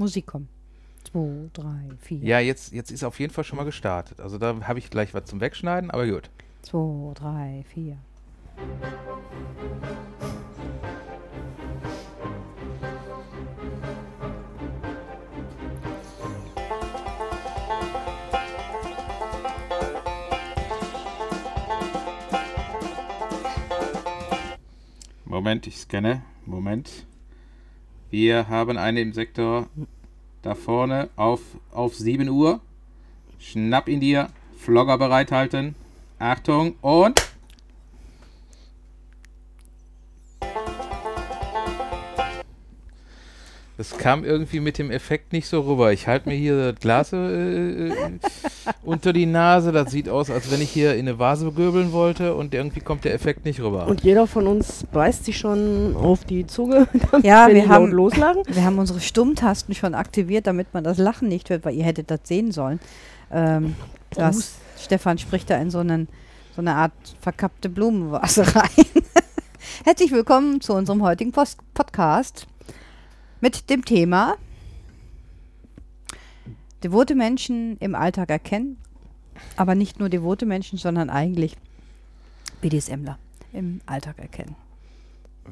Musik kommen. Zwei, drei, vier. Ja, jetzt, jetzt ist auf jeden Fall schon mal gestartet. Also da habe ich gleich was zum Wegschneiden, aber gut. Zwei, drei, vier. Moment, ich scanne. Moment. Wir haben einen im Sektor da vorne auf, auf 7 Uhr. Schnapp ihn dir. Flogger bereithalten. Achtung und. Das kam irgendwie mit dem Effekt nicht so rüber. Ich halte mir hier das Glas äh, äh, unter die Nase. Das sieht aus, als wenn ich hier in eine Vase göbeln wollte und irgendwie kommt der Effekt nicht rüber. Und jeder von uns beißt sich schon auf die Zunge, damit Ja, wir haben- loslachen. Wir haben unsere Stummtasten schon aktiviert, damit man das Lachen nicht hört, weil ihr hättet das sehen sollen. Ähm, das, Stefan spricht da in so, einen, so eine Art verkappte Blumenvase rein. Herzlich willkommen zu unserem heutigen Post Podcast mit dem Thema devote Menschen im Alltag erkennen, aber nicht nur devote Menschen, sondern eigentlich BDSMler im Alltag erkennen.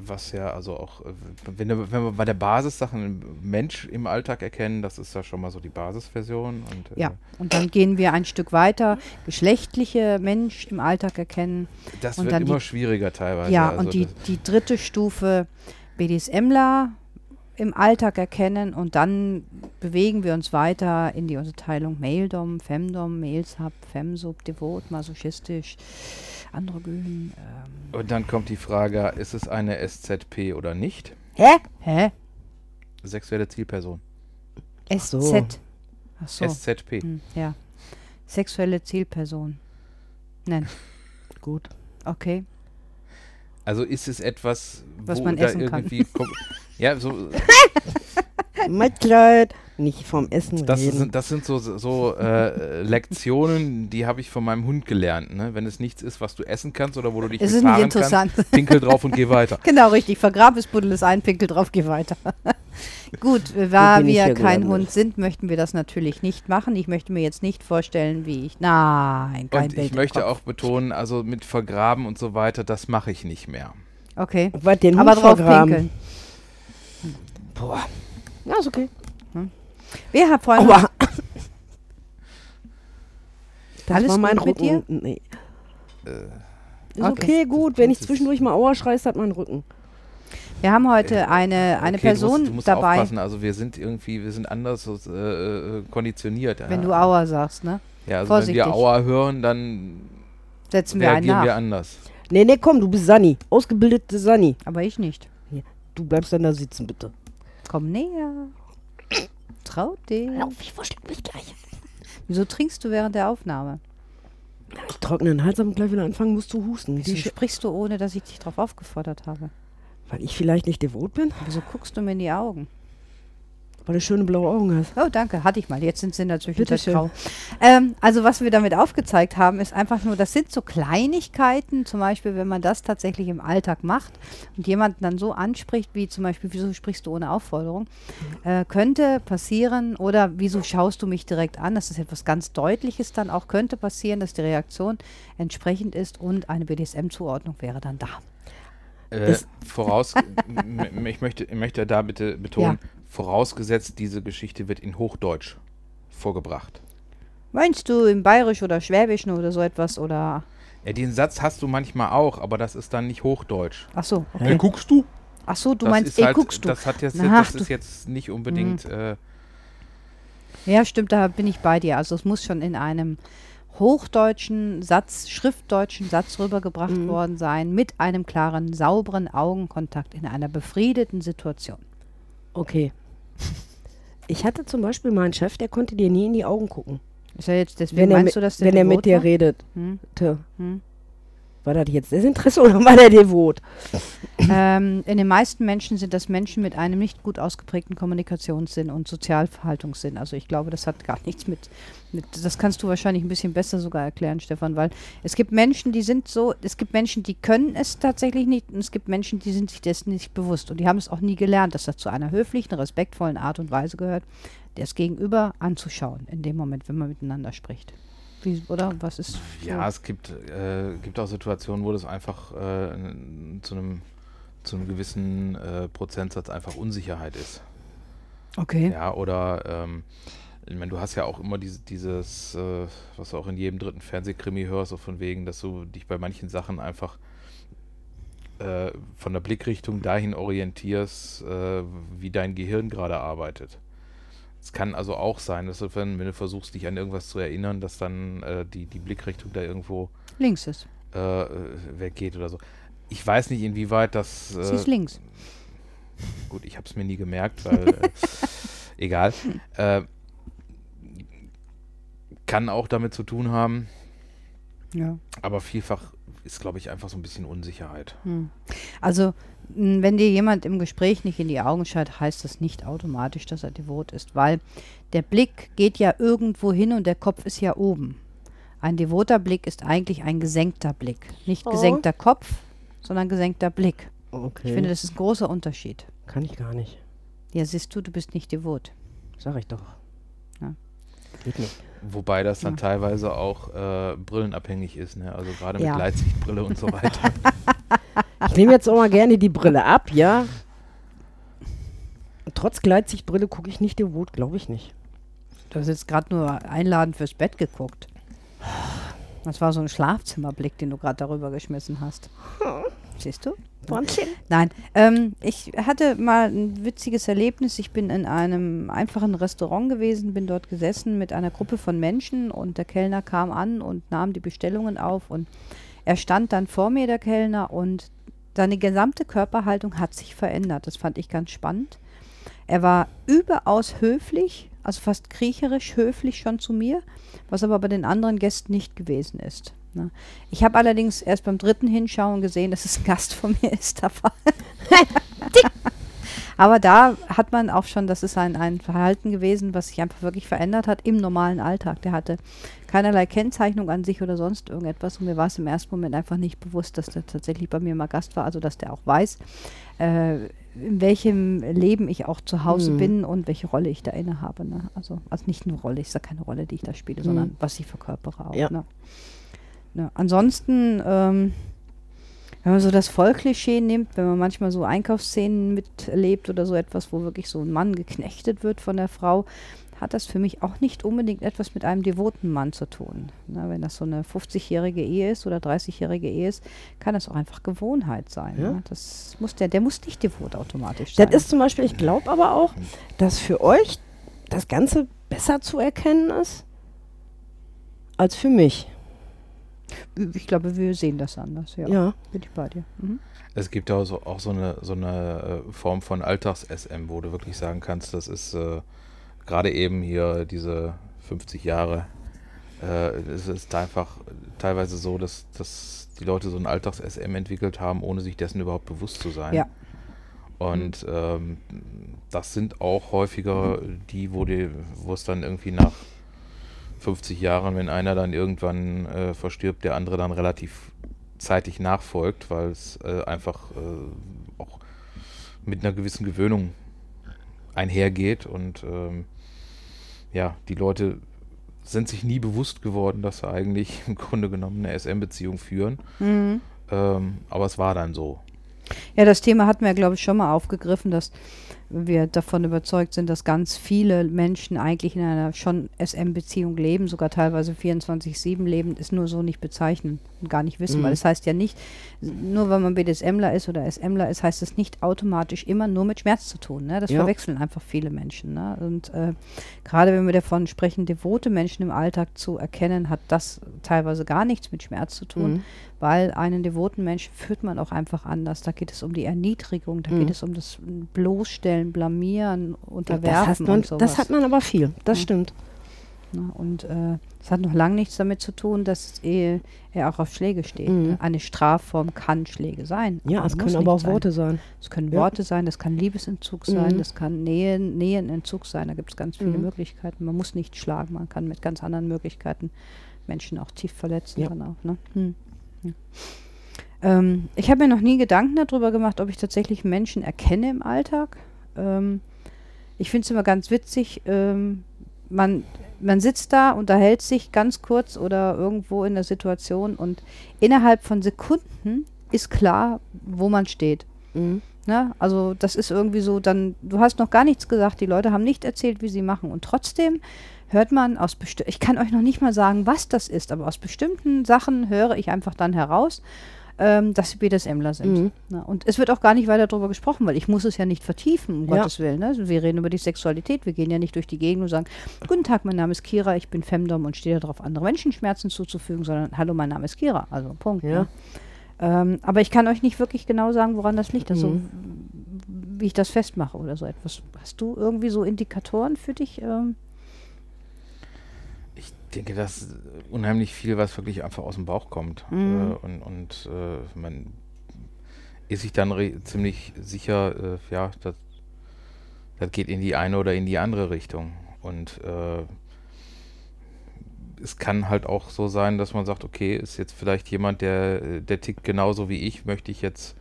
Was ja also auch, äh, wenn, wir- wenn wir bei der Basis Sachen Mensch im Alltag erkennen, das ist ja schon mal so die Basisversion. Und, äh, Ja, und dann gehen wir ein Stück weiter, geschlechtliche Mensch im Alltag erkennen. Das wird dann die- immer schwieriger teilweise. ja, also und die, die dritte Stufe BDSMler im Alltag erkennen und dann bewegen wir uns weiter in die Unterteilung Maildom, Femdom, Mailsub, Femsub, Devot, masochistisch, androgyn. Ähm. und dann kommt die Frage, ist es eine SZP oder nicht? Hä? Hä? Sexuelle Zielperson. SZ. so. Ach so. SZP. Hm, ja. Sexuelle Zielperson. Nein. Gut. Okay. Also ist es etwas, Was wo man essen kann. Ja, so, Mitleid, nicht vom Essen das, reden. sind, das sind so, so äh, Lektionen, die habe ich von meinem Hund gelernt. Ne? Wenn es nichts ist, was du essen kannst oder wo du dich Es mit ist nicht fahren interessant. kannst, pinkel drauf und geh weiter. Genau, richtig. Vergrab es, buddel es ein, pinkel drauf, geh weiter. Gut, da wir kein. Hund sind, möchten wir das natürlich nicht machen. Ich möchte mir jetzt nicht vorstellen, wie ich. Nein, kein Und Bild ich möchte auch betonen, also mit Vergraben und so weiter, das mache ich nicht mehr. Okay. Aber Hund drauf vergraben. pinkeln. Boah. Ja, ist okay. Wer hat vorhin. Aua. Das Alles war mein gut mit Rücken. Nee. Äh, Ist Okay. okay, gut. Wenn ich Das ist- zwischendurch mal Aua schreist, hat mein Rücken. Wir haben heute eine, eine okay, du Person musst, du musst dabei, aufpassen, also wir sind irgendwie, wir sind anders äh, äh, konditioniert. wenn ja. du Aua sagst, ne? Ja, also Vorsichtig. wenn wir Aua hören, dann Setzen wir einen nach. wir anders. Nee, nee, komm, du bist Sani. Ausgebildete Sani. Aber ich nicht. Du bleibst dann da sitzen, bitte. Komm näher. Trau dich. ich versteck mich gleich. Wieso trinkst du während der Aufnahme? Ich trockne den Hals ab und gleich wieder anfangen musst du husten. Wieso Die sprichst du, ohne dass ich dich darauf aufgefordert habe? Weil ich vielleicht nicht devot bin, Wieso guckst du mir in die Augen? Weil du schöne blaue Augen hast. Oh, danke, hatte ich mal. Jetzt sind sie natürlich grau. Ähm, also was wir damit aufgezeigt haben, ist einfach nur, das sind so Kleinigkeiten, zum Beispiel, wenn man das tatsächlich im Alltag macht und jemanden dann so anspricht, wie zum Beispiel, wieso sprichst du ohne Aufforderung, äh, könnte passieren oder wieso schaust du mich direkt an, das ist etwas ganz Deutliches dann auch, könnte passieren, dass die Reaktion entsprechend ist und eine BDSM-Zuordnung wäre dann da. Äh, voraus, ich, möchte, ich möchte da bitte betonen, vorausgesetzt, diese Geschichte wird in Hochdeutsch vorgebracht. Meinst du im Bayerisch oder Schwäbischen oder so etwas oder, Ja, den Satz hast du manchmal auch, aber das ist dann nicht Hochdeutsch. ach so, Äh, guckst du? ach so, du das meinst, ey, halt, guckst du. Das, hat jetzt, Ach, das du- ist jetzt nicht unbedingt. Äh, Ja, stimmt, da bin ich bei dir. Also es muss schon in einem hochdeutschen Satz, schriftdeutschen Satz rübergebracht Mhm. worden sein, mit einem klaren, sauberen Augenkontakt in einer befriedeten Situation. Okay. Ich hatte zum Beispiel mal einen Chef, der konnte dir nie in die Augen gucken. Ist ja jetzt deswegen Wenn er, meinst mit, du, dass der wenn er mit dir war? redete. Hm, hm. War das jetzt Desinteresse oder war der devot? ähm, in den meisten Menschen sind das Menschen mit einem nicht gut ausgeprägten Kommunikationssinn und Sozialverhaltungssinn. Also ich glaube, das hat gar nichts mit, mit, das kannst du wahrscheinlich ein bisschen besser sogar erklären, Stefan, weil es gibt Menschen, die sind so, es gibt Menschen, die können es tatsächlich nicht und es gibt Menschen, die sind sich dessen nicht bewusst und die haben es auch nie gelernt, dass das zu einer höflichen, respektvollen Art und Weise gehört, das Gegenüber anzuschauen in dem Moment, wenn man miteinander spricht. Wie, oder was ist? Ja, es gibt, äh, gibt auch Situationen, wo das einfach äh, zu einem zu einem gewissen äh, Prozentsatz einfach Unsicherheit ist. Okay. Ja, oder ähm, ich meine, du hast ja auch immer diese, dieses, äh, was du auch in jedem dritten Fernsehkrimi hörst, so von wegen, dass du dich bei manchen Sachen einfach äh, von der Blickrichtung dahin orientierst, äh, wie dein Gehirn gerade arbeitet. Es kann also auch sein, dass du, wenn, wenn, du versuchst, dich an irgendwas zu erinnern, dass dann äh, die, die Blickrichtung da irgendwo links ist. Äh, weggeht oder so. Ich weiß nicht, inwieweit das. Äh, Sie ist links. Gut, ich habe es mir nie gemerkt, weil äh, egal. Äh, kann auch damit zu tun haben. Ja. Aber vielfach ist, glaube ich, einfach so ein bisschen Unsicherheit. Hm. Also wenn dir jemand im Gespräch nicht in die Augen schaut, heißt das nicht automatisch, dass er devot ist, weil der Blick geht ja irgendwo hin und der Kopf ist ja oben. Ein devoter Blick ist eigentlich ein gesenkter Blick. Nicht oh. gesenkter Kopf, sondern gesenkter Blick. Okay. Ich finde, das ist ein großer Unterschied. Kann ich gar nicht. Ja, siehst du, du bist nicht devot. Sag ich doch. Ja. Geht nicht. Wobei das dann ja. teilweise auch äh, brillenabhängig ist, ne? Also gerade mit ja. Gleitsichtbrille und so weiter. Ich nehme jetzt auch mal gerne die Brille ab, ja. Trotz Gleitsichtbrille gucke ich nicht devot, glaube ich nicht. Du hast jetzt gerade nur einladend fürs Bett geguckt. Das war so ein Schlafzimmerblick, den du gerade darüber geschmissen hast. Siehst du? Wahnsinn. Nein, ähm, ich hatte mal ein witziges Erlebnis. Ich bin in einem einfachen Restaurant gewesen, bin dort gesessen mit einer Gruppe von Menschen und der Kellner kam an und nahm die Bestellungen auf und er stand dann vor mir, der Kellner, und seine gesamte Körperhaltung hat sich verändert. Das fand ich ganz spannend. Er war überaus höflich, also fast kriecherisch höflich schon zu mir, was aber bei den anderen Gästen nicht gewesen ist. Ne? Ich habe allerdings erst beim dritten Hinschauen gesehen, dass es ein Gast von mir ist. aber da hat man auch schon, das ist ein, ein Verhalten gewesen, was sich einfach wirklich verändert hat im normalen Alltag. Der hatte keinerlei Kennzeichnung an sich oder sonst irgendetwas. Und mir war es im ersten Moment einfach nicht bewusst, dass der tatsächlich bei mir mal Gast war, also dass der auch weiß, äh, in welchem Leben ich auch zu Hause mhm. bin und welche Rolle ich da inne habe. Ne? Also, also nicht eine Rolle, ich sage keine Rolle, die ich da spiele, mhm. sondern was ich verkörpere auch. Ja. Ne? Ne? Ansonsten, ähm, wenn man so das Vollklischee nimmt, wenn man manchmal so Einkaufsszenen miterlebt oder so etwas, wo wirklich so ein Mann geknechtet wird von der Frau, hat das für mich auch nicht unbedingt etwas mit einem devoten Mann zu tun. Na, wenn das so eine 50-jährige Ehe ist oder 30-jährige Ehe ist, kann das auch einfach Gewohnheit sein. Ja. Ne? Das muss der, der muss nicht devot automatisch sein. Das ist zum Beispiel, ich glaube aber auch, dass für euch das Ganze besser zu erkennen ist als für mich. Ich glaube, wir sehen das anders, ja. Ja. Bin ich bei dir. Mhm. Es gibt auch so, auch so eine, so eine äh, Form von Alltags-SM, wo du wirklich sagen kannst, das ist äh, gerade eben hier diese 50 Jahre, äh, es ist einfach teilweise so, dass, dass die Leute so ein Alltags-SM entwickelt haben, ohne sich dessen überhaupt bewusst zu sein. Ja. Und ähm, das sind auch häufiger die, wo, die, wo es dann irgendwie nach 50 Jahren, wenn einer dann irgendwann äh, verstirbt, der andere dann relativ zeitig nachfolgt, weil es äh, einfach äh, auch mit einer gewissen Gewöhnung einhergeht und ähm, ja, die Leute sind sich nie bewusst geworden, dass sie eigentlich im Grunde genommen eine SM-Beziehung führen. Mhm. Ähm, aber es war dann so. Ja, das Thema hatten wir, glaube ich, schon mal aufgegriffen, dass wir davon überzeugt sind, dass ganz viele Menschen eigentlich in einer schon SM-Beziehung leben, sogar teilweise 24-7 leben, ist nur so nicht bezeichnen und gar nicht wissen, mhm. weil es das heißt ja nicht, nur weil man BDSMler ist oder SMler ist, heißt es nicht automatisch immer nur mit Schmerz zu tun. Ne? Das ja. verwechseln einfach viele Menschen. Ne? Und äh, gerade wenn wir davon sprechen, devote Menschen im Alltag zu erkennen, hat das teilweise gar nichts mit Schmerz zu tun, mhm. weil einen devoten Menschen führt man auch einfach anders. Da geht es um die Erniedrigung, da mhm. geht es um das Bloßstellen, Blamieren, Unterwerfen das, man, das hat man aber viel, das ja. stimmt. Ne? Und äh, es hat noch lange nichts damit zu tun, dass eh, er auch auf Schläge steht. Mhm. Ne? Eine Strafform kann Schläge sein. Ja, es können aber auch sein. Worte sein. Es können Ja. Worte sein, das kann Liebesentzug sein, Mhm. das kann Nähen, Nähenentzug sein. Da gibt es ganz viele Mhm. Möglichkeiten. Man muss nicht schlagen, man kann mit ganz anderen Möglichkeiten Menschen auch tief verletzen. Ja. Dann auch, ne? Hm. Ja. Ähm, ich habe mir noch nie Gedanken darüber gemacht, ob ich tatsächlich Menschen erkenne im Alltag. Ähm, ich finde es immer ganz witzig. Ähm, man, man sitzt da, unterhält sich ganz kurz oder irgendwo in der Situation und innerhalb von Sekunden ist klar, wo man steht. Mhm. Ne? Also das ist irgendwie so, dann, du hast noch gar nichts gesagt, die Leute haben nicht erzählt, wie sie machen. Und trotzdem hört man aus bestimmten, ich kann euch noch nicht mal sagen, was das ist, aber aus bestimmten Sachen höre ich einfach dann heraus, ähm, dass sie BDSMler sind. Mhm. Ne? Und es wird auch gar nicht weiter darüber gesprochen, weil ich muss es ja nicht vertiefen, um Ja. Gottes Willen. Ne? Wir reden über die Sexualität, wir gehen ja nicht durch die Gegend und sagen, guten Tag, mein Name ist Kira, ich bin Femdom und stehe darauf, andere Menschen Schmerzen zuzufügen, sondern hallo, mein Name ist Kira. Also Punkt. Ja. Ne? Ähm, aber ich kann euch nicht wirklich genau sagen, woran das liegt. Also Mhm. wie ich das festmache oder so etwas. Hast du irgendwie so Indikatoren für dich? Ähm? Ich denke, dass unheimlich viel, was wirklich einfach aus dem Bauch kommt. Mhm. Äh, und und äh, man ist sich dann ziemlich sicher, äh, ja, das, das geht in die eine oder in die andere Richtung. Und äh, es kann halt auch so sein, dass man sagt, okay, ist jetzt vielleicht jemand, der, der tickt genauso wie ich, möchte ich jetzt,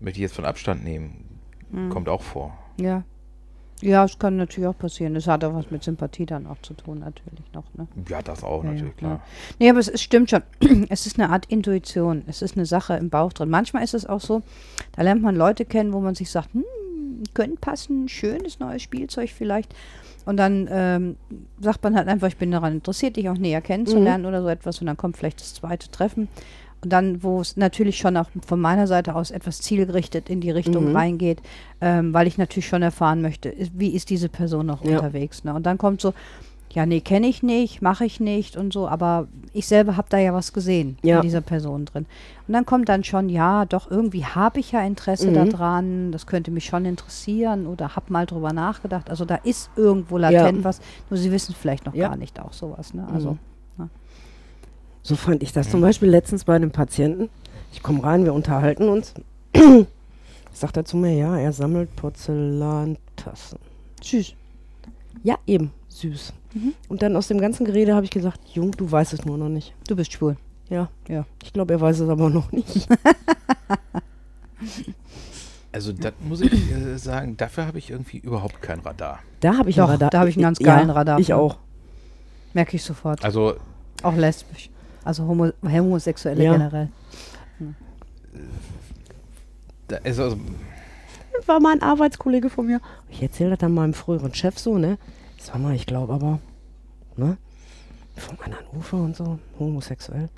möchte ich jetzt von Abstand nehmen. Mhm. Kommt auch vor. Ja. Ja, es kann natürlich auch passieren. Es hat auch was mit Sympathie dann auch zu tun, natürlich noch. Ne? Ja, das auch Ja, ja, natürlich, klar. klar. Nee, aber es, es stimmt schon. Es ist eine Art Intuition. Es ist eine Sache im Bauch drin. Manchmal ist es auch so, da lernt man Leute kennen, wo man sich sagt, hm, könnte passen, schönes neues Spielzeug vielleicht. Und dann ähm, sagt man halt einfach, ich bin daran interessiert, dich auch näher kennenzulernen oder so etwas. Und dann kommt vielleicht das zweite Treffen. Und dann, wo es natürlich schon auch von meiner Seite aus etwas zielgerichtet in die Richtung Mhm. reingeht, ähm, weil ich natürlich schon erfahren möchte, wie ist diese Person noch Ja. unterwegs. Ne? Und dann kommt so, ja, nee, kenne ich nicht, mache ich nicht und so, aber ich selber habe da ja was gesehen Ja. in dieser Person drin. Und dann kommt dann schon, ja, doch, irgendwie habe ich ja Interesse Mhm. daran, das könnte mich schon interessieren oder habe mal drüber nachgedacht. Also da ist irgendwo latent Ja. was, nur sie wissen vielleicht noch Ja. gar nicht auch sowas. Ne? Also, Mhm. So fand ich das zum Beispiel letztens bei einem Patienten. Ich komme rein, wir unterhalten uns. Sagt er zu mir, ja, er sammelt Porzellantassen. süß. Ja, eben, süß. Mhm. Und dann aus dem ganzen Gerede habe ich gesagt, Jung, du weißt es nur noch nicht. Du bist schwul. Ja. Ja. Ich glaube, er weiß es aber noch nicht. Also das muss ich äh, sagen, dafür habe ich irgendwie überhaupt kein Radar. Da habe ich Doch, ein Radar. da habe ich einen ganz Ja, geilen Radar Ich auch. Merke ich sofort. Also Auch lesbisch. Also homo Homosexuelle Ja. generell. da ist also War mal ein Arbeitskollege von mir. Ich erzähle das dann meinem früheren Chef so, ne? Sag mal, ich glaube aber, ne? Vom anderen Ufer und so, homosexuell.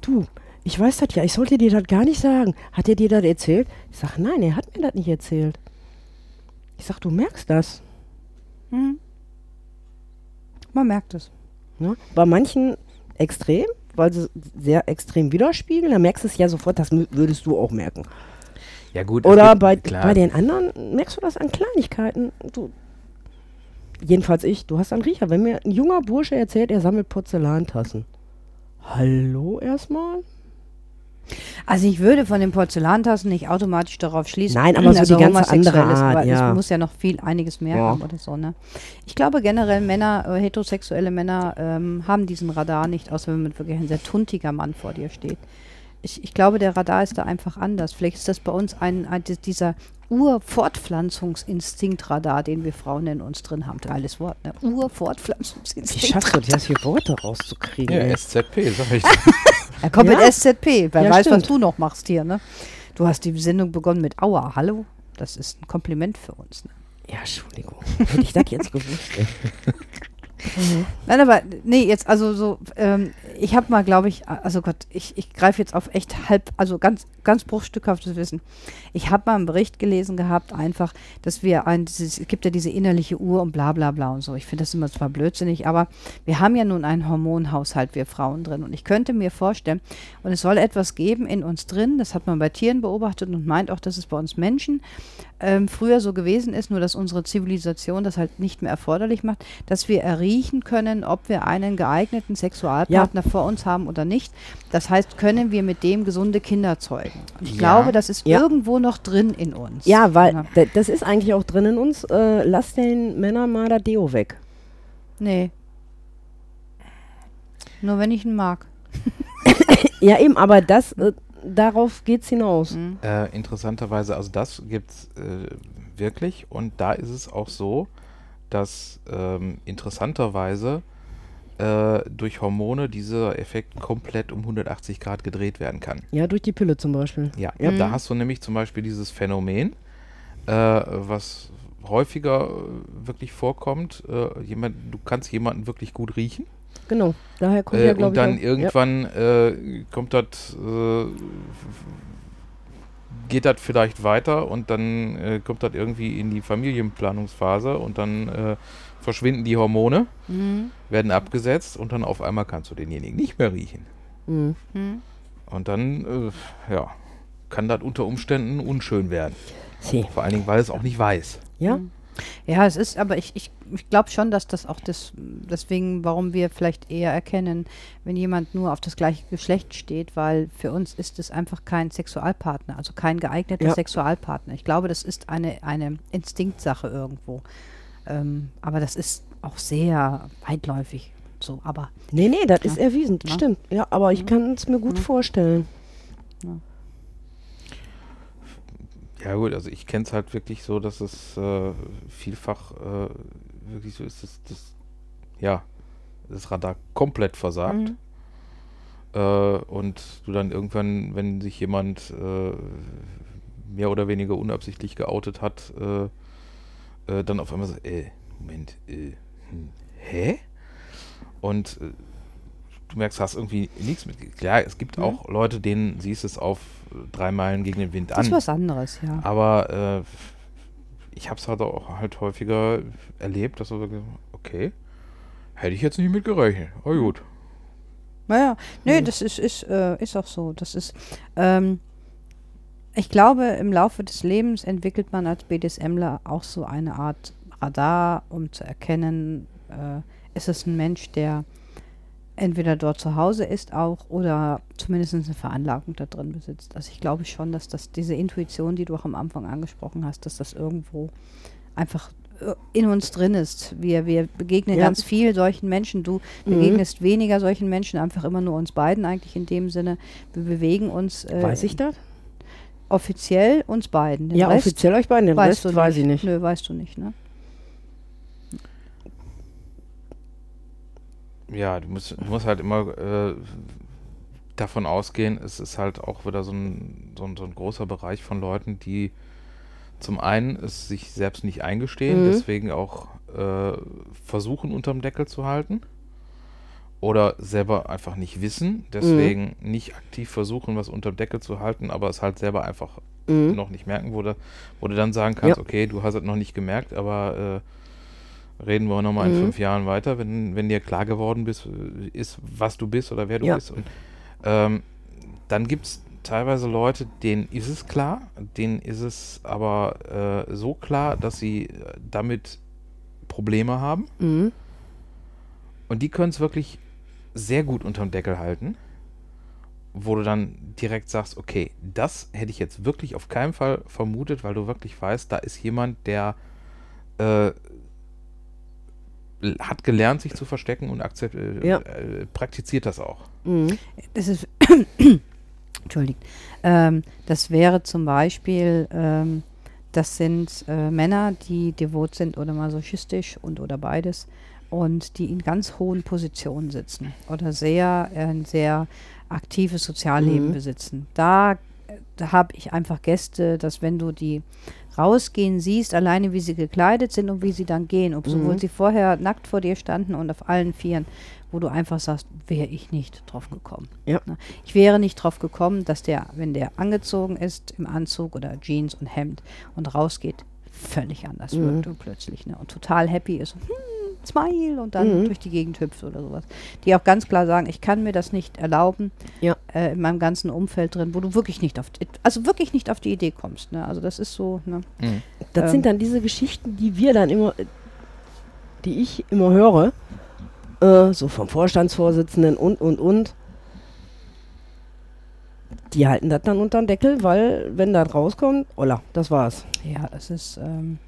Du, ich weiß das ja, ich sollte dir das gar nicht sagen. Hat er dir das erzählt? Ich sag, nein, er hat mir das nicht erzählt. Ich sag, du merkst das. Mhm. Man merkt es. Ne? Bei manchen extrem, weil sie sehr extrem widerspiegeln, da merkst du es ja sofort, das würdest du auch merken. ja gut. Oder bei, klar, bei den anderen merkst du das an Kleinigkeiten. Du, jedenfalls ich, du hast einen Riecher. Wenn mir ein junger Bursche erzählt, er sammelt Porzellantassen. Hallo erstmal? Also ich würde von den Porzellantassen nicht automatisch darauf schließen. Nein, aber so dass die ganze andere ist, Art, aber ja. Es muss ja noch viel einiges mehr Ja. haben oder so. Ne? Ich glaube generell Männer, äh, heterosexuelle Männer ähm, haben diesen Radar nicht, außer wenn man wirklich ein sehr tuntiger Mann vor dir steht. Ich, ich glaube, der Radar ist da einfach anders. Vielleicht ist das bei uns ein, ein di- dieser Ur-Fortpflanzungsinstinkt-Radar, den wir Frauen in uns drin haben. Geiles Wort, ne? Wie Ur-Fortpflanzungsinstinkt. schaffst du das, hier Worte rauszukriegen? Ja? SZP, sag ich. Er kommt Ja. mit SZP. Wer Ja, weiß, was stimmt. du noch machst hier, ne? Du hast die Sendung begonnen mit Aua, hallo? Das ist ein Kompliment für uns. Ne? Ja, Entschuldigung. Hätte ich das jetzt gewusst. ey. Nein, aber nee, jetzt also so, ähm, ich habe mal, glaube ich, also Gott, ich, ich greife jetzt auf echt halb, also ganz, ganz bruchstückhaftes Wissen. Ich habe mal einen Bericht gelesen gehabt, einfach, dass wir ein, dieses, es gibt ja diese innerliche Uhr und bla bla bla und so. Ich finde das immer zwar blödsinnig, aber wir haben ja nun einen Hormonhaushalt, wir Frauen drin. Und ich könnte mir vorstellen, und es soll etwas geben in uns drin, das hat man bei Tieren beobachtet und meint auch, dass es bei uns Menschen ähm, früher so gewesen ist, nur dass unsere Zivilisation das halt nicht mehr erforderlich macht, dass wir erriechen können, ob wir einen geeigneten Sexualpartner vor uns haben oder nicht. Das heißt, können wir mit dem gesunde Kinder zeugen. Und ich Ja. glaube, das ist Ja. irgendwo noch drin in uns. Ja, weil Ja. da- das ist eigentlich auch drin in uns. Äh, lass den Männern mal das Deo weg. Nee. Nur wenn ich ihn mag. Ja, eben, aber das, äh, darauf geht's hinaus. Mhm. Äh, interessanterweise, also das gibt es äh, wirklich und da ist es auch so, dass ähm, interessanterweise äh, durch Hormone dieser Effekt komplett um 180 Grad gedreht werden kann. Ja, durch die Pille zum Beispiel. Ja, Ja. da hast du nämlich zum Beispiel dieses Phänomen, äh, was häufiger äh, wirklich vorkommt. Äh, jemand, du kannst jemanden wirklich gut riechen. Genau. Daher kommt Äh, ja, glaube und dann ich. auch- ja. irgendwann äh, kommt das, äh, geht das vielleicht weiter und dann äh, kommt das irgendwie in die Familienplanungsphase und dann äh, verschwinden die Hormone, Mhm. werden abgesetzt und dann auf einmal kannst du denjenigen nicht mehr riechen. Mhm. Mhm. Und dann, äh, ja, kann das unter Umständen unschön werden. Sie. Vor allen Dingen, weil es auch nicht weiß. Ja? Ja, es ist, aber ich, ich, ich glaube schon, dass das auch das, deswegen, warum wir vielleicht eher erkennen, wenn jemand nur auf das gleiche Geschlecht steht, weil für uns ist es einfach kein Sexualpartner, also kein geeigneter Ja. Sexualpartner. Ich glaube, das ist eine, eine Instinktsache irgendwo. Ähm, aber das ist auch sehr weitläufig so, aber Nee, nee, das Ja. ist erwiesen. Ja. Stimmt. Ja, aber ich Ja. kann es mir gut Ja. vorstellen. Ja gut, also ich kenne es halt wirklich so, dass es äh, vielfach äh, wirklich so ist, dass das, ja, das Radar komplett versagt. Mhm. Äh, und du dann irgendwann, wenn sich jemand äh, mehr oder weniger unabsichtlich geoutet hat, äh, dann auf einmal so, äh, Moment, äh, hm, hä? Und du merkst, hast irgendwie nichts mit. Klar, es gibt Mhm. auch Leute, denen siehst es auf äh, drei Meilen gegen den Wind das an. ist was anderes, ja. Aber äh, ich habe es halt auch halt häufiger erlebt, dass so wirklich, okay, hätte ich jetzt nicht mit gerechnet. Oh gut. Naja, nee, Mhm. das ist, ist, äh, ist auch so. Das ist, ähm, ich glaube, im Laufe des Lebens entwickelt man als BDSMler auch so eine Art Radar, um zu erkennen, äh, ist es ein Mensch, der entweder dort zu Hause ist auch oder zumindest eine Veranlagung da drin besitzt. Also ich glaube schon, dass das diese Intuition, die du auch am Anfang angesprochen hast, dass das irgendwo einfach äh, in uns drin ist. Wir, wir begegnen Ja. ganz viel solchen Menschen. Du Mhm. begegnest weniger solchen Menschen, einfach immer nur uns beiden eigentlich in dem Sinne. Wir bewegen uns äh, Weiß ich das? offiziell uns beiden. Den Ja, Rest offiziell euch beiden. Den weißt Rest du weiß ich nicht. Nö, weißt du nicht, ne? Ja, du musst, du musst halt immer äh, davon ausgehen, es ist halt auch wieder so ein, so, ein, so ein großer Bereich von Leuten, die zum einen es sich selbst nicht eingestehen, Mhm. deswegen auch äh, versuchen, unterm Deckel zu halten. Oder selber einfach nicht wissen, deswegen nicht aktiv versuchen, was unterm Deckel zu halten, aber es halt selber einfach Mhm. noch nicht merken, wo du, wo du dann sagen kannst, Ja. okay, du hast es noch nicht gemerkt, aber äh, reden wir nochmal in Mhm. fünf Jahren weiter, wenn, wenn dir klar geworden bist, ist, was du bist oder wer du Ja. bist. Und ähm, dann gibt es teilweise Leute, denen ist es klar, denen ist es aber äh, so klar, dass sie äh, damit Probleme haben Mhm. und die können es wirklich sehr gut unterm Deckel halten, wo du dann direkt sagst, okay, das hätte ich jetzt wirklich auf keinen Fall vermutet, weil du wirklich weißt, da ist jemand, der äh, hat gelernt, sich zu verstecken und akzept, äh, Ja. äh, praktiziert das auch. Mhm. Das ist, entschuldigt, ähm, das wäre zum Beispiel, ähm, das sind äh, Männer, die devot sind oder masochistisch und oder beides und die in ganz hohen Positionen sitzen oder sehr, äh, ein sehr aktives Sozialleben Mhm. besitzen. Da, da habe ich einfach Gäste, dass wenn du die rausgehen siehst, alleine wie sie gekleidet sind und wie sie dann gehen, ob sowohl Mhm. sie vorher nackt vor dir standen und auf allen Vieren, wo du einfach sagst, wäre ich nicht drauf gekommen. Ja. Ne? Ich wäre nicht drauf gekommen, dass der, wenn der angezogen ist im Anzug oder Jeans und Hemd und rausgeht, völlig anders Mhm. wirkt und plötzlich ne? und total happy ist. Hm, Smile und dann Mhm. durch die Gegend hüpft oder sowas. Die auch ganz klar sagen, ich kann mir das nicht erlauben Ja. äh, in meinem ganzen Umfeld drin, wo du wirklich nicht auf, also wirklich nicht auf die Idee kommst. Ne? Also das ist so, ne? Mhm. Das Ähm. sind dann diese Geschichten, die wir dann immer, die ich immer höre, äh, so vom Vorstandsvorsitzenden und, und, und. Die halten das dann unter den Deckel, weil, wenn das rauskommt, olla, das war's. Ja, es ist, ähm,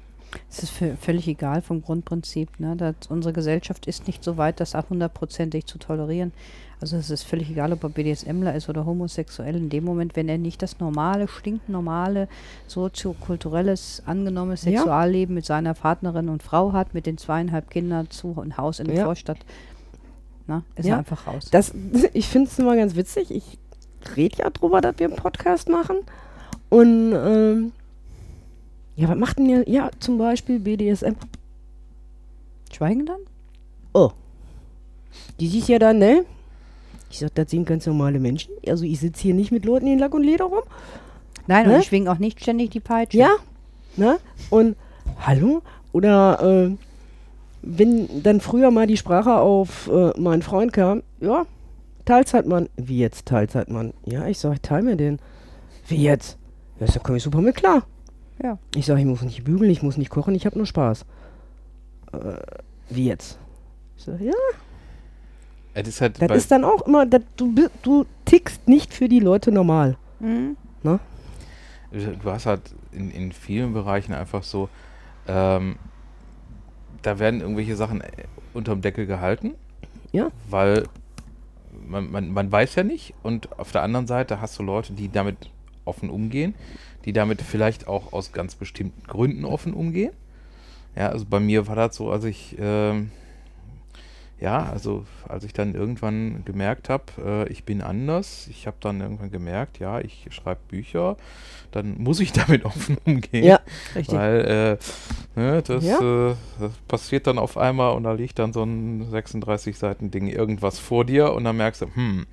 es ist vö- völlig egal vom Grundprinzip. Ne? Das, unsere Gesellschaft ist nicht so weit, das auch hundertprozentig zu tolerieren. Also es ist völlig egal, ob er BDSMler ist oder homosexuell. In dem Moment, wenn er nicht das normale, stinknormale, soziokulturelles, angenommenes Ja. Sexualleben mit seiner Partnerin und Frau hat, mit den zweieinhalb Kindern zu ein Haus in der Ja. Vorstadt, na, ist Ja. er einfach raus. Das, ich finde es immer ganz witzig. Ich rede ja drüber, dass wir einen Podcast machen. Und, ähm, ja, was macht denn ja, ja, zum Beispiel BDSM? Schweigen dann? Die sich ja dann, ne? Ich sag, das sind ganz normale Menschen. Also ich sitze hier nicht mit Leuten in Lack und Leder rum. Nein, Ne? und ich schwinge auch nicht ständig die Peitsche. Ja? Ne? Und hallo? Oder äh, wenn dann früher mal die Sprache auf äh, meinen Freund kam, ja, Teilzeitmann. Wie jetzt Teilzeitmann? Ja, ich sag, ich teile mir den. Wie jetzt? Ja, da komme ich super mit klar. Ja. Ich sag, ich muss nicht bügeln, ich muss nicht kochen, ich habe nur Spaß. Äh, wie jetzt? Ich sag, ja, Es ist halt das ist dann auch immer, das, du, du tickst nicht für die Leute normal. Mhm. du hast halt in, in vielen Bereichen einfach so, ähm, da werden irgendwelche Sachen äh, unterm Deckel gehalten. Ja. Weil man, man, man weiß ja nicht. Und auf der anderen Seite hast du Leute, die damit offen umgehen, die damit vielleicht auch aus ganz bestimmten Gründen offen umgehen. Ja, also bei mir war das so, als ich, ähm, ja, also als ich dann irgendwann gemerkt habe, äh, ich bin anders, ich habe dann irgendwann gemerkt, ja, ich schreibe Bücher, dann muss ich damit offen umgehen. Ja, Richtig. Weil äh, ne, das, Ja. äh, das passiert dann auf einmal und da liegt dann so ein 36 Seiten Ding irgendwas vor dir und dann merkst du, hm,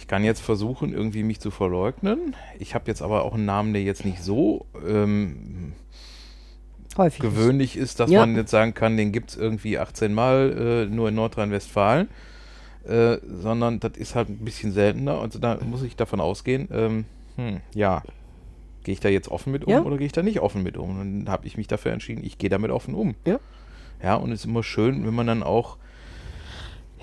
ich kann jetzt versuchen, irgendwie mich zu verleugnen. Ich habe jetzt aber auch einen Namen, der jetzt nicht so ähm, Häufig. gewöhnlich ist, dass Ja. man jetzt sagen kann, den gibt es irgendwie 18 Mal äh, nur in Nordrhein-Westfalen. Äh, sondern das ist halt ein bisschen seltener und da muss ich davon ausgehen, ähm, hm, ja, gehe ich da jetzt offen mit um Ja. oder gehe ich da nicht offen mit um? Und dann habe ich mich dafür entschieden, ich gehe damit offen um. Ja. Ja, und es ist immer schön, wenn man dann auch,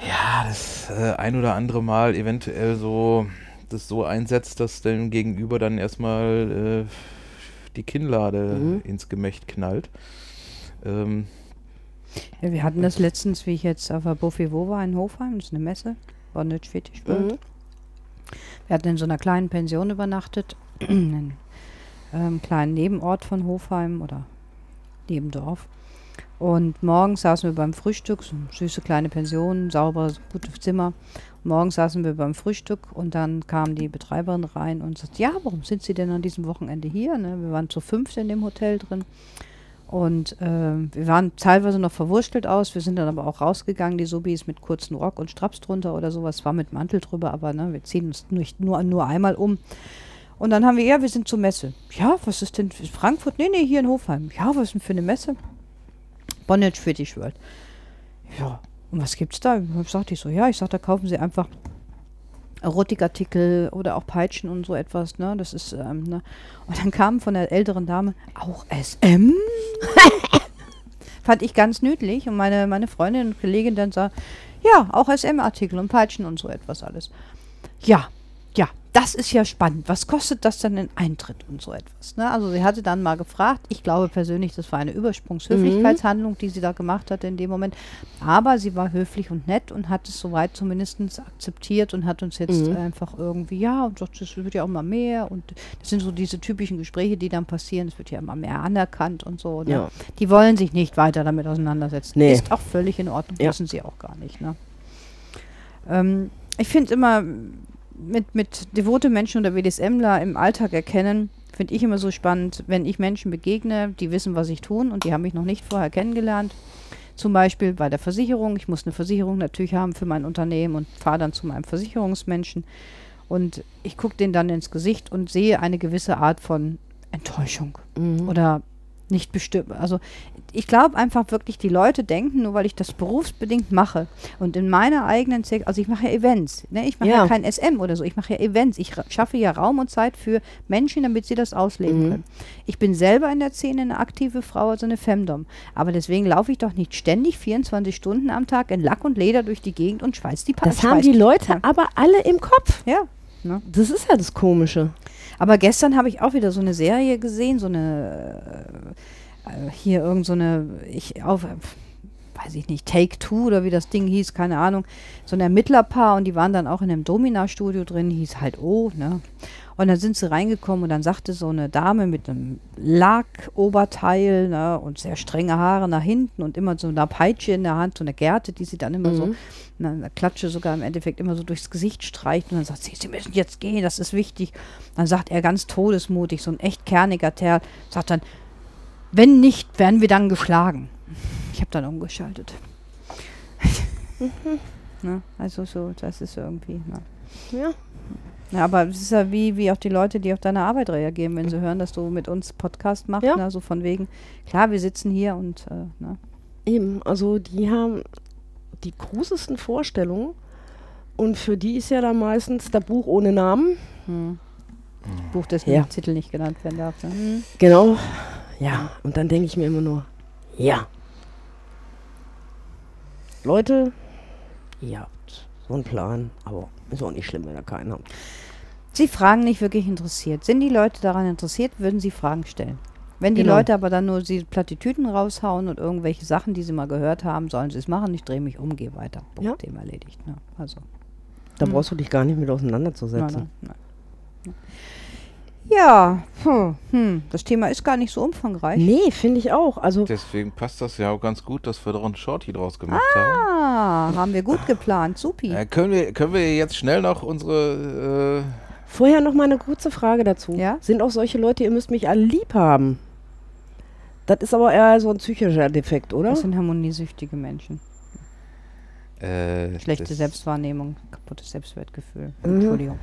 ja, das äh, ein oder andere Mal eventuell so das so einsetzt, dass dem Gegenüber dann erstmal äh, die Kinnlade Mhm. ins Gemächt knallt. Ähm, Ja, wir hatten das letztens, wie ich jetzt auf der Buffet war in Hofheim, das ist eine Messe, Bondage Fetish World. Mhm. Wir hatten in so einer kleinen Pension übernachtet, in einem ähm, kleinen Nebenort von Hofheim oder Nebendorf. Und morgens saßen wir beim Frühstück, so eine süße kleine Pension, sauber, gute Zimmer. Morgens saßen wir beim Frühstück und dann kam die Betreiberin rein und sagte, ja, warum sind Sie denn an diesem Wochenende hier? Ne? Wir waren zu fünft in dem Hotel drin. Und ähm, wir waren teilweise noch verwurstelt aus, wir sind dann aber auch rausgegangen, die Subis mit kurzen Rock und Straps drunter oder sowas, war mit Mantel drüber, aber ne, wir ziehen uns nicht nur, nur einmal um. Und dann haben wir, ja, wir sind zur Messe. Ja, was ist denn Frankfurt? Nee, nee, hier in Hofheim. Ja, was ist denn für eine Messe? Bondage Fetish World. Ja, und was gibt's da? Sagte ich so, ja, ich sag, da kaufen Sie einfach Erotikartikel oder auch Peitschen und so etwas, ne? Das ist, ähm, ne? Und dann kam von der älteren Dame auch SM. Fand ich ganz nütlich. Und meine, meine Freundin und Kollegin dann sah, ja, auch SM-Artikel und Peitschen und so etwas alles. Ja, ja, das ist ja spannend. Was kostet das denn in Eintritt und so etwas? Ne? Also sie hatte dann mal gefragt. Ich glaube persönlich, das war eine Übersprungshöflichkeitshandlung, die sie da gemacht hatte in dem Moment. Aber sie war höflich und nett und hat es soweit zumindest akzeptiert und hat uns jetzt Mhm. einfach irgendwie, ja, und sagt, das wird ja auch mal mehr. Und das sind so diese typischen Gespräche, die dann passieren. Es wird ja immer mehr anerkannt und so. Ne? Ja. Die wollen sich nicht weiter damit auseinandersetzen. Nee. Ist auch völlig in Ordnung, Ja. müssen sie auch gar nicht. Ne? Ähm, ich finde immer, mit, mit devote Menschen oder BDSMler im Alltag erkennen, finde ich immer so spannend, wenn ich Menschen begegne, die wissen, was ich tun und die haben mich noch nicht vorher kennengelernt. Zum Beispiel bei der Versicherung. Ich muss eine Versicherung natürlich haben für mein Unternehmen und fahre dann zu meinem Versicherungsmenschen. Und ich gucke den dann ins Gesicht und sehe eine gewisse Art von Enttäuschung Mhm. oder nicht bestimmt. Also ich glaube einfach wirklich, die Leute denken, nur weil ich das berufsbedingt mache und in meiner eigenen, Sek also ich mache ja Events, ne? ich mache ja. Ja. kein SM oder so, ich mache ja Events, ich schaffe ja Raum und Zeit für Menschen, damit sie das ausleben Mhm. können. Ich bin selber in der Szene eine aktive Frau, also eine Femdom, aber deswegen laufe ich doch nicht ständig 24 Stunden am Tag in Lack und Leder durch die Gegend und schweiß die Pa- Das haben die Leute Ja. aber alle im Kopf. Ja. Ne? Das ist ja das Komische. Aber gestern habe ich auch wieder so eine Serie gesehen, so eine äh, äh, hier irgend so eine ich auf äh, weiß ich nicht, Take Two oder wie das Ding hieß, keine Ahnung, so ein Ermittlerpaar und die waren dann auch in einem Domina-Studio drin, hieß halt O, ne? Und dann sind sie reingekommen und dann sagte so eine Dame mit einem Lackoberteil ne, und sehr strenge Haare nach hinten und immer so eine Peitsche in der Hand, so eine Gerte, die sie dann immer so, na, eine Klatsche sogar im Endeffekt immer so durchs Gesicht streicht und dann sagt sie, sie müssen jetzt gehen, das ist wichtig. Dann sagt er ganz todesmutig, so ein echt kerniger Kerl, sagt dann, wenn nicht, werden wir dann geschlagen. Ich habe dann umgeschaltet. ne? Also so, das ist irgendwie. Ne? Ja. Ja, aber es ist ja wie, wie auch die Leute, die auf deine Arbeit reagieren, wenn sie hören, dass du mit uns Podcast machst. Ja. Ne? So von wegen, klar, wir sitzen hier und äh, ne? Eben, also die haben die großesten Vorstellungen und für die ist ja dann meistens das Buch ohne Namen. hm. Buch, dessen Ja. Titel nicht genannt werden darf. Ne? Hm. Genau. Ja, und dann denke ich mir immer nur, ja. Leute, ihr habt so einen Plan, aber ist auch nicht schlimm, wenn ihr keinen habt. Sie fragen nicht wirklich interessiert. Sind die Leute daran interessiert, würden sie Fragen stellen. Wenn die Genau. Leute aber dann nur die Plattitüden raushauen und irgendwelche Sachen, die sie mal gehört haben, sollen sie es machen. Ich drehe mich um, gehe weiter. Punkt, Ja. Thema erledigt. Ne? Also, Da Hm. brauchst du dich gar nicht mit auseinanderzusetzen. nein, nein, nein. Ja, hm, hm, das Thema ist gar nicht so umfangreich. Nee, finde ich auch. Also, Deswegen passt das ja auch ganz gut, dass wir da einen Shorty draus gemacht haben. Ah, haben wir gut geplant. Supi. Äh, können, wir, können wir jetzt schnell noch unsere. vorher noch mal eine kurze Frage dazu. Ja? Sind auch solche Leute, ihr müsst mich alle lieb haben? Das ist aber eher so ein psychischer Defekt, oder? Das sind harmoniesüchtige Menschen. Äh, äh, Schlechte Selbstwahrnehmung, kaputtes Selbstwertgefühl. Mhm. Entschuldigung.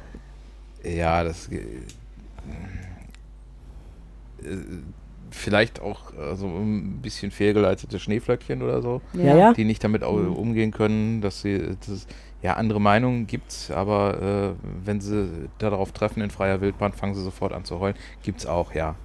Ja, das. Vielleicht auch so ein bisschen fehlgeleitete Schneeflöckchen oder so, Ja, die nicht damit Mhm. umgehen können, dass sie. Das, ja, andere Meinungen gibt's, aber äh, wenn sie darauf treffen in freier Wildbahn, fangen sie sofort an zu heulen. Gibt's auch, ja.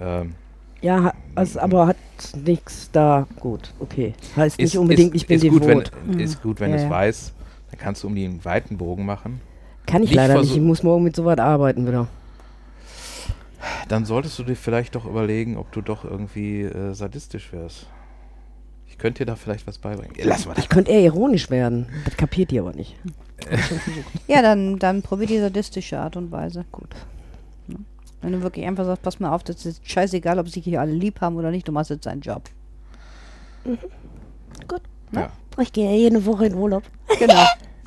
Ähm, Ja, also, aber hat nichts da. Gut, okay. Heißt ist, nicht unbedingt, ist, ich bin ist gut, wenn, devot. Ist gut, wenn Ja, es ja. weißt. Dann kannst du um den weiten Bogen machen. Kann ich nicht leider nicht. Ich muss morgen mit sowas arbeiten wieder. Dann solltest du dir vielleicht doch überlegen, ob du doch irgendwie äh, sadistisch wärst. Ich könnte dir da vielleicht was beibringen. Ja, Lass mal das. Ich könnte eher ironisch werden. Das kapiert ihr aber nicht. Ja, dann, dann probier die sadistische Art und Weise. Gut. Ne? Wenn du wirklich einfach sagst, pass mal auf, das ist scheißegal, ob sie hier alle lieb haben oder nicht, du machst jetzt deinen Job. Ja. Ich gehe ja jede Woche in Urlaub. Genau.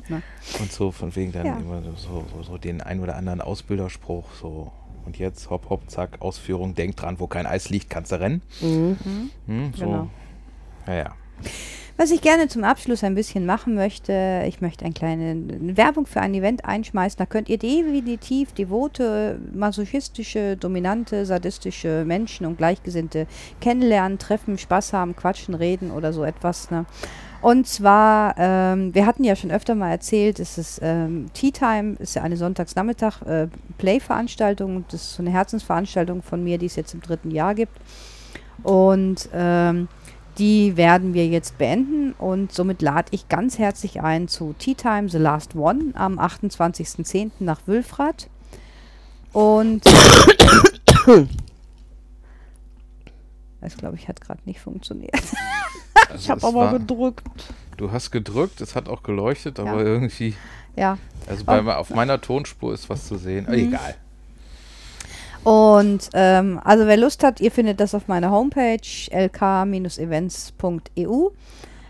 Und so von wegen dann Ja. immer so, so, so den ein oder anderen Ausbilderspruch. So. Und jetzt hopp, hopp, zack, Ausführung. Denk dran, wo kein Eis liegt, kannst du rennen. Mhm. Hm, so. Genau. Ja, ja. Was ich gerne zum Abschluss ein bisschen machen möchte, ich möchte eine kleine Werbung für ein Event einschmeißen. Da könnt ihr definitiv devote, masochistische, dominante, sadistische Menschen und Gleichgesinnte kennenlernen, treffen, Spaß haben, quatschen, reden oder so etwas. Ne? Und zwar, ähm, wir hatten ja schon öfter mal erzählt, es ist ähm, Tea Time, ist ja eine Sonntagsnachmittag äh, Play-Veranstaltung. Das ist so eine Herzensveranstaltung von mir, die es jetzt im dritten Jahr gibt. Und ähm, die werden wir jetzt beenden und somit lade ich ganz herzlich ein zu Tea Time The Last One am 28.10. nach Wülfrath. Und das glaube ich hat gerade nicht funktioniert. Also Ich habe aber war- gedrückt. Du hast gedrückt, es hat auch geleuchtet, aber Ja. irgendwie. ja. Also bei, Oh. auf meiner Tonspur ist was zu sehen. Mhm. Egal. Und ähm, also wer Lust hat, ihr findet das auf meiner Homepage lk-events.eu.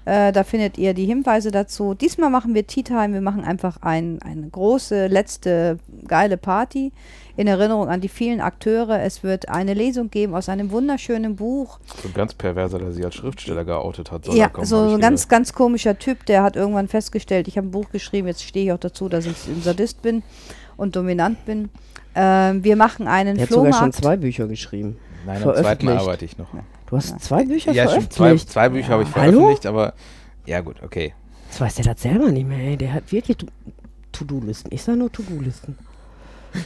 Äh, da findet ihr die Hinweise dazu. Diesmal machen wir Tea Time. Wir machen einfach ein, eine große, letzte, geile Party in Erinnerung an die vielen Akteure. Es wird eine Lesung geben aus einem wunderschönen Buch. So ein ganz perverser, der sich als Schriftsteller geoutet hat. soll ja, er kommen, so ein ganz, ganz komischer Typ, der hat irgendwann festgestellt, ich habe ein Buch geschrieben, jetzt stehe ich auch dazu, dass ich ein Sadist bin und dominant bin. Ähm, wir machen einen Er hat sogar schon Flohmarkt. zwei Bücher geschrieben. Nein, am zweiten arbeite ich noch. Du hast zwei Bücher Ja, stimmt. Zwei, veröffentlicht. zwei Bücher habe ich Hallo? veröffentlicht, aber ja gut, okay. Das weiß der das selber nicht mehr, ey. Der hat wirklich To- To-Do-Listen. Ich sage nur To-Do-Listen. Ein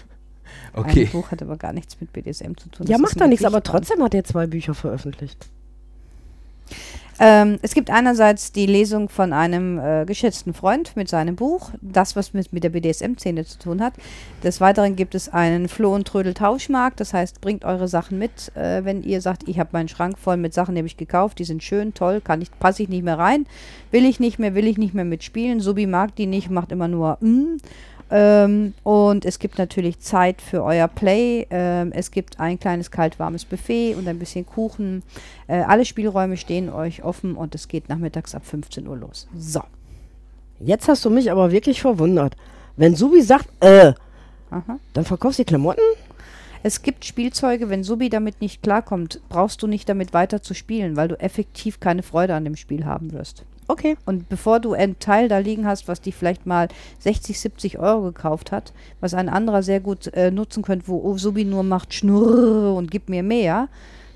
Okay. Buch hat aber gar nichts mit BDSM zu tun. Ja, Das macht doch nichts, aber trotzdem hat er zwei Bücher veröffentlicht. Ähm, es gibt einerseits die Lesung von einem äh, geschätzten Freund mit seinem Buch, das, was mit, mit der BDSM-Szene zu tun hat. Des Weiteren gibt es einen Floh- und Trödel-Tauschmarkt, das heißt, bringt eure Sachen mit. Äh, wenn ihr sagt, ich habe meinen Schrank voll mit Sachen, die habe ich gekauft, die sind schön, toll, kann ich, passe ich nicht mehr rein, will ich nicht mehr, will ich nicht mehr mitspielen. Subi mag die nicht, macht immer nur mm. Ähm, und es gibt natürlich Zeit für euer Play. Ähm, es gibt ein kleines kalt-warmes Buffet und ein bisschen Kuchen. Äh, alle Spielräume stehen euch offen und es geht nachmittags ab 15 Uhr los. So. Jetzt hast du mich aber wirklich verwundert. Wenn Subi sagt, äh, Aha. dann verkaufst du die Klamotten? Es gibt Spielzeuge, wenn Subi damit nicht klarkommt, brauchst du nicht damit weiter zu spielen, weil du effektiv keine Freude an dem Spiel haben wirst. Okay. Und bevor du ein Teil da liegen hast, was die vielleicht mal 60, 70 Euro gekauft hat, was ein anderer sehr gut äh, nutzen könnte, wo oh, Subi nur macht Schnurr und gib mir mehr,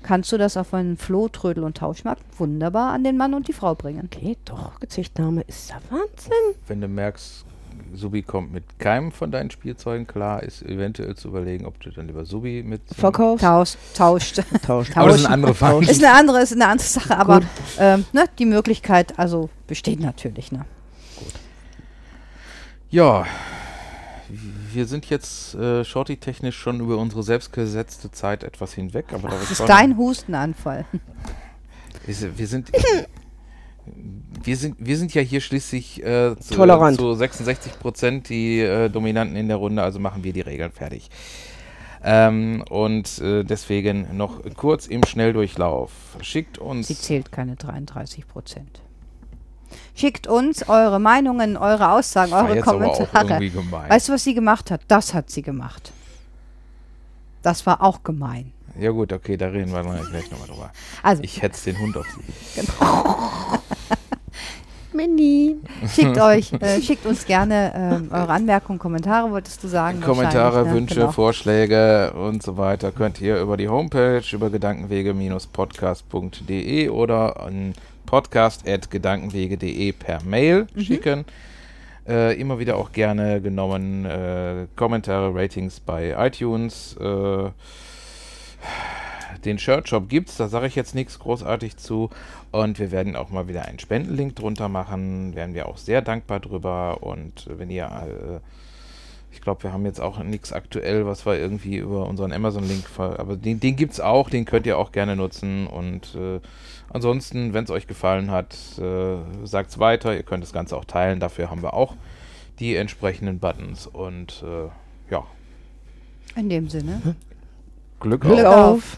kannst du das auf einen Floh, Trödel und Tauschmarkt wunderbar an den Mann und die Frau bringen. Okay, doch, Gezichtnahme ist ja Wahnsinn. Wenn du merkst, Subi kommt mit keinem von deinen Spielzeugen klar, ist eventuell zu überlegen, ob du dann lieber Subi mit. Verkaufst? Taus, tauscht. Tauscht. Aber das ist eine andere Frage. ist eine andere, ist eine andere Sache, aber Gut. ähm, ne, die Möglichkeit also besteht natürlich. Ne? Ja, wir sind jetzt äh, shorty-technisch schon über unsere selbstgesetzte Zeit etwas hinweg. Aber Das das ist dein Hustenanfall. Wir sind, wir sind, wir sind ja hier schließlich äh, zu, Tolerant. zu 66 Prozent die äh, Dominanten in der Runde, also machen wir die Regeln fertig. Ähm, und äh, deswegen noch kurz im Schnelldurchlauf. Schickt uns. Sie zählt keine 33 Prozent. Schickt uns eure Meinungen, eure Aussagen, eure jetzt aber auch Kommentare. irgendwie gemein. Weißt du, was sie gemacht hat? Das hat sie gemacht. Das war auch gemein. ja gut, okay, da reden wir dann gleich nochmal drüber. Also, Ich hetze den Hund auf sie. Mini. schickt euch, äh, schickt uns gerne ähm, eure Anmerkungen, Kommentare, wolltest du sagen? Kommentare, ne? Wünsche, Genau. Vorschläge und so weiter könnt ihr über die Homepage, über gedankenwege-podcast.de oder an podcast.gedankenwege.de per Mail Mhm. schicken. Äh, immer wieder auch gerne genommen äh, Kommentare, Ratings bei iTunes. Den Shirt-Shop gibt's, da sage ich jetzt nichts großartig zu. Und wir werden auch mal wieder einen Spendenlink drunter machen. Wären wir auch sehr dankbar drüber. Und wenn ihr äh, ich glaube, wir haben jetzt auch nichts aktuell, was wir irgendwie über unseren Amazon-Link, aber den, den gibt es auch, den könnt ihr auch gerne nutzen. Und äh, ansonsten, wenn es euch gefallen hat, äh, sagt es weiter. Ihr könnt das Ganze auch teilen. Dafür haben wir auch die entsprechenden Buttons. Und äh, ja, In dem Sinne. Glück, Glück auf. auf.